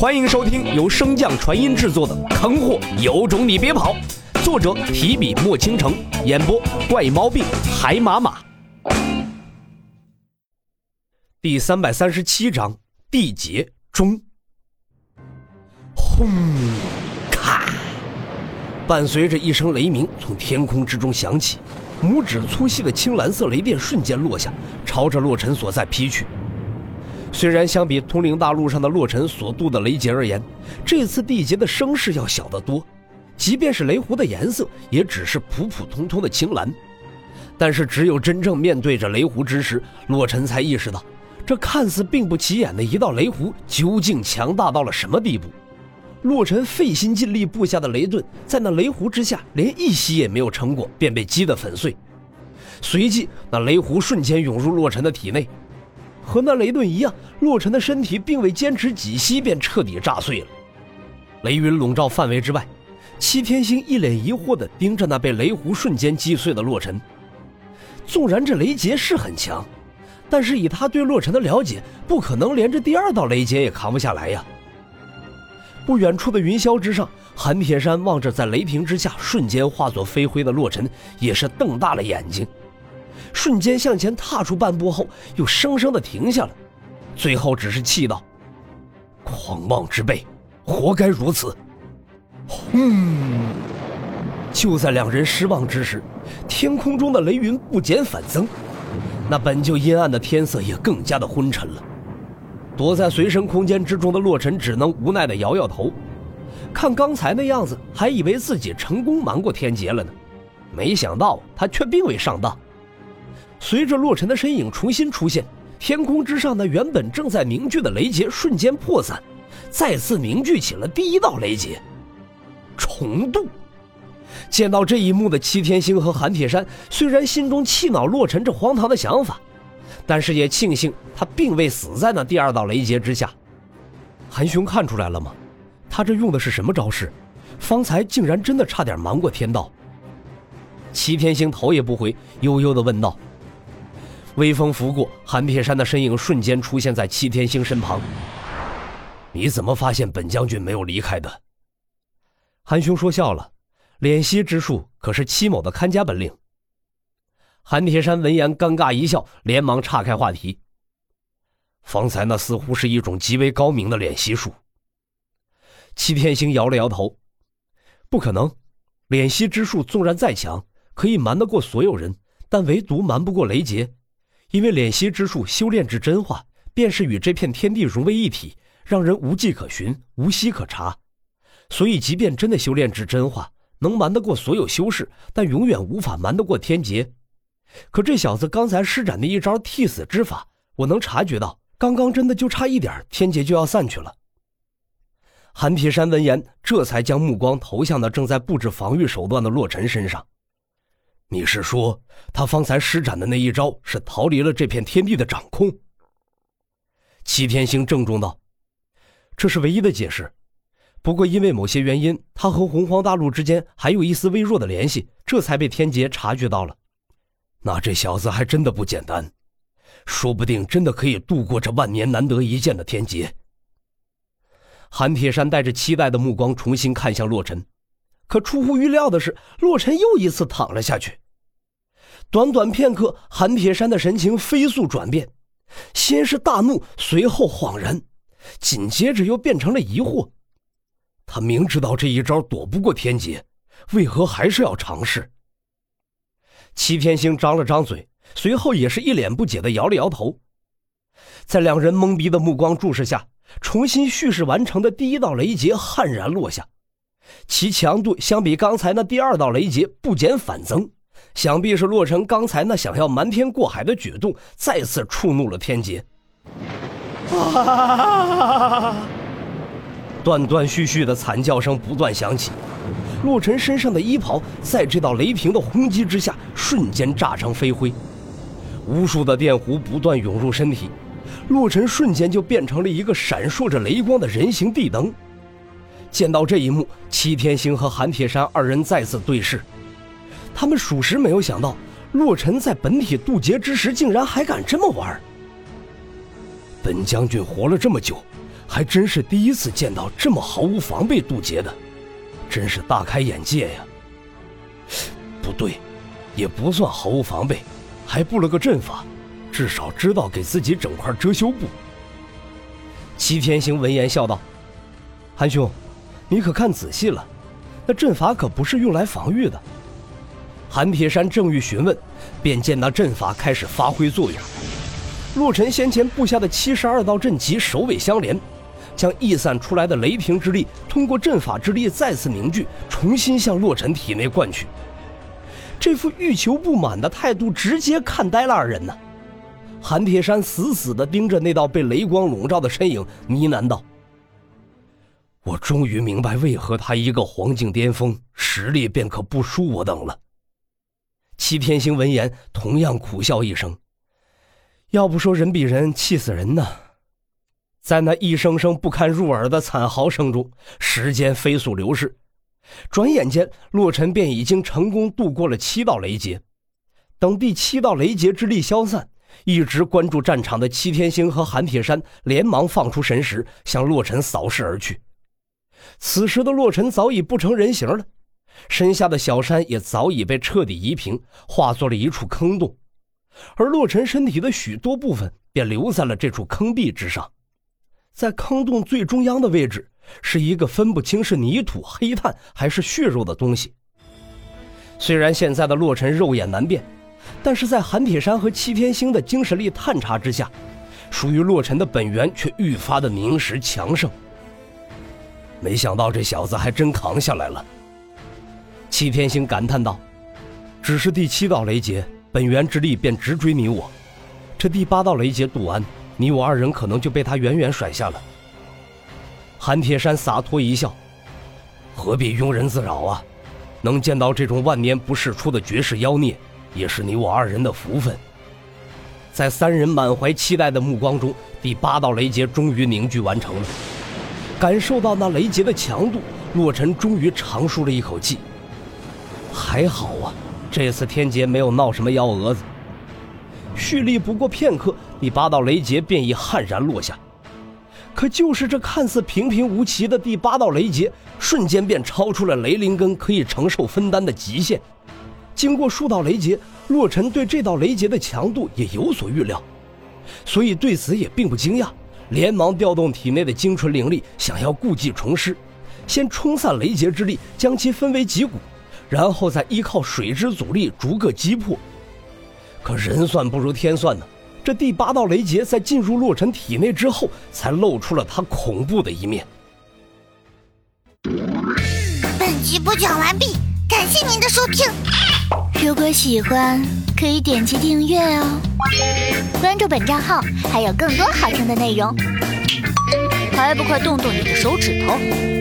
欢迎收听由升降传音制作的《坑货有种你别跑》，作者提笔墨倾城，演播怪猫病海马马。第三百三十七章缔结中。轰！咔！伴随着一声雷鸣从天空之中响起，拇指粗细的青蓝色雷电瞬间落下，朝着洛尘所在劈去。虽然相比通灵大陆上的洛尘所渡的雷劫而言，这次地劫的声势要小得多，即便是雷湖的颜色也只是普普通通的青蓝。但是只有真正面对着雷湖之时，洛尘才意识到，这看似并不起眼的一道雷湖究竟强大到了什么地步。洛尘费心尽力布下的雷盾，在那雷湖之下连一息也没有成果，便被击得粉碎。随即，那雷湖瞬间涌入洛尘的体内。和那雷盾一样，洛尘的身体并未坚持几息，便彻底炸碎了。雷云笼罩范围之外，七天星一脸疑惑地盯着那被雷弧瞬间击碎的洛尘。纵然这雷劫是很强，但是以他对洛尘的了解，不可能连这第二道雷劫也扛不下来呀。不远处的云霄之上，韩铁山望着在雷霆之下瞬间化作飞灰的洛尘，也是瞪大了眼睛。瞬间向前踏出半步后，又生生的停下了，最后只是气道：“狂妄之辈，活该如此。”轰！就在两人失望之时，天空中的雷云不减反增，那本就阴暗的天色也更加的昏沉了。躲在随身空间之中的洛尘只能无奈的摇摇头，看刚才那样子，还以为自己成功瞒过天劫了呢，没想到他却并未上当。随着洛尘的身影重新出现，天空之上那原本正在凝聚的雷劫瞬间破散，再次凝聚起了第一道雷劫。重渡。见到这一幕的七天星和韩铁山虽然心中气恼洛尘这荒唐的想法，但是也庆幸他并未死在那第二道雷劫之下。韩兄看出来了吗？他这用的是什么招式？方才竟然真的差点瞒过天道。齐天星头也不回，悠悠地问道。微风拂过，韩铁山的身影瞬间出现在七天星身旁。你怎么发现本将军没有离开的？韩兄说笑了，敛息之术可是戚某的看家本领。韩铁山闻言尴尬一笑，连忙岔开话题。方才那似乎是一种极为高明的敛息术。七天星摇了摇头，不可能，敛息之术纵然再强，可以瞒得过所有人，但唯独瞒不过雷劫。因为敛息之术修炼至真化，便是与这片天地融为一体，让人无迹可寻，无息可查。所以，即便真的修炼至真化，能瞒得过所有修士，但永远无法瞒得过天劫。可这小子刚才施展的一招替死之法，我能察觉到，刚刚真的就差一点，天劫就要散去了。韩铁山闻言，这才将目光投向那正在布置防御手段的洛尘身上。你是说，他方才施展的那一招是逃离了这片天地的掌控？齐天星郑重道：“这是唯一的解释。不过因为某些原因，他和洪荒大陆之间还有一丝微弱的联系，这才被天劫察觉到了。那这小子还真的不简单，说不定真的可以度过这万年难得一见的天劫。”韩铁山带着期待的目光重新看向洛尘。可出乎预料的是，洛尘又一次躺了下去。短短片刻，韩铁山的神情飞速转变，先是大怒，随后恍然，紧接着又变成了疑惑。他明知道这一招躲不过天劫，为何还是要尝试？齐天星张了张嘴，随后也是一脸不解的摇了摇头。在两人懵逼的目光注视下，重新蓄势完成的第一道雷劫悍然落下。其强度相比刚才那第二道雷劫不减反增，想必是洛尘刚才那想要瞒天过海的举动再次触怒了天劫。断断续续的惨叫声不断响起，洛尘身上的衣袍在这道雷霆的轰击之下瞬间炸成飞灰，无数的电弧不断涌入身体，洛尘瞬间就变成了一个闪烁着雷光的人形地灯。见到这一幕，齐天星和韩铁山二人再次对视。他们属实没有想到，洛尘在本体渡劫之时，竟然还敢这么玩。本将军活了这么久，还真是第一次见到这么毫无防备渡劫的，真是大开眼界呀！不对，也不算毫无防备，还布了个阵法，至少知道给自己整块遮羞布。齐天行闻言笑道：“韩兄，你可看仔细了，那阵法可不是用来防御的。”韩铁山正欲询问，便见那阵法开始发挥作用。洛尘先前布下的七十二道阵旗首尾相连，将溢散出来的雷霆之力通过阵法之力再次凝聚，重新向洛尘体内灌去。这副欲求不满的态度，直接看呆了二人呢。韩铁山死死地盯着那道被雷光笼罩的身影，呢喃道：“我终于明白，为何他一个黄境巅峰实力便可不输我等了。”齐天星闻言，同样苦笑一声：“要不说人比人气死人呢。”在那一声声不堪入耳的惨嚎声中，时间飞速流逝，转眼间，洛尘便已经成功度过了七道雷劫。等第七道雷劫之力消散，一直关注战场的齐天星和韩铁山连忙放出神识，向洛尘扫视而去。此时的洛尘早已不成人形了。身下的小山也早已被彻底夷平，化作了一处坑洞，而洛尘身体的许多部分便留在了这处坑壁之上。在坑洞最中央的位置，是一个分不清是泥土、黑炭还是血肉的东西。虽然现在的洛尘肉眼难辨，但是在韩铁山和齐天星的精神力探查之下，属于洛尘的本源却愈发的凝实强盛。没想到这小子还真扛下来了。齐天星感叹道：“只是第七道雷劫，本源之力便直追你我。这第八道雷劫渡完，你我二人可能就被他远远甩下了。”韩铁山洒脱一笑：“何必庸人自扰啊？能见到这种万年不世出的绝世妖孽，也是你我二人的福分。”在三人满怀期待的目光中，第八道雷劫终于凝聚完成了。感受到那雷劫的强度，洛尘终于长舒了一口气。还好啊，这次天劫没有闹什么幺蛾子。蓄力不过片刻，第八道雷劫便已悍然落下。可就是这看似平平无奇的第八道雷劫，瞬间便超出了雷灵根可以承受分担的极限。经过数道雷劫，洛尘对这道雷劫的强度也有所预料，所以对此也并不惊讶，连忙调动体内的精纯灵力，想要故技重施，先冲散雷劫之力，将其分为几股。然后再依靠水之阻力逐个击破，可人算不如天算呢。这第八道雷劫在进入洛尘体内之后，才露出了他恐怖的一面。本集播讲完毕，感谢您的收听。如果喜欢，可以点击订阅哦，关注本账号还有更多好听的内容。还不快动动你的手指头！